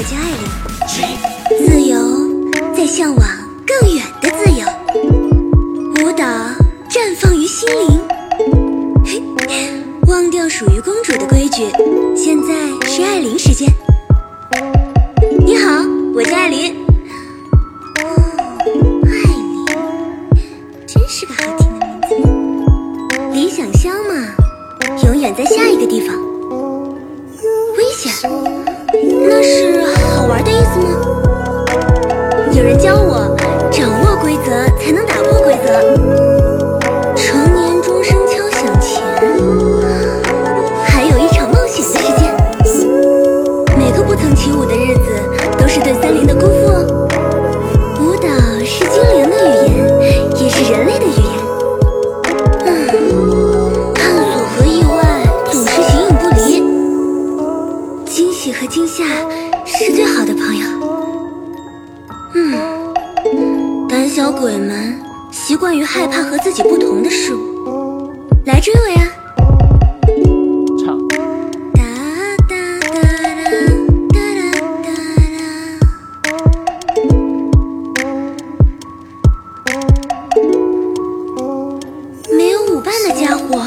我叫艾琳，自由在向往更远的自由。舞蹈绽放于心灵，嘿，忘掉属于公主的规矩。现在是艾琳时间，你好，我叫艾琳。哦，艾琳真是个好听的名字。理想乡嘛，永远在下一个地方，危险。意思吗？有人教我，掌握规则才能打破规则。惊喜和惊吓是最好的朋友。嗯，胆小鬼们习惯于害怕和自己不同的事物，来追我呀！唱。哒哒哒哒哒哒哒。没有舞伴的家伙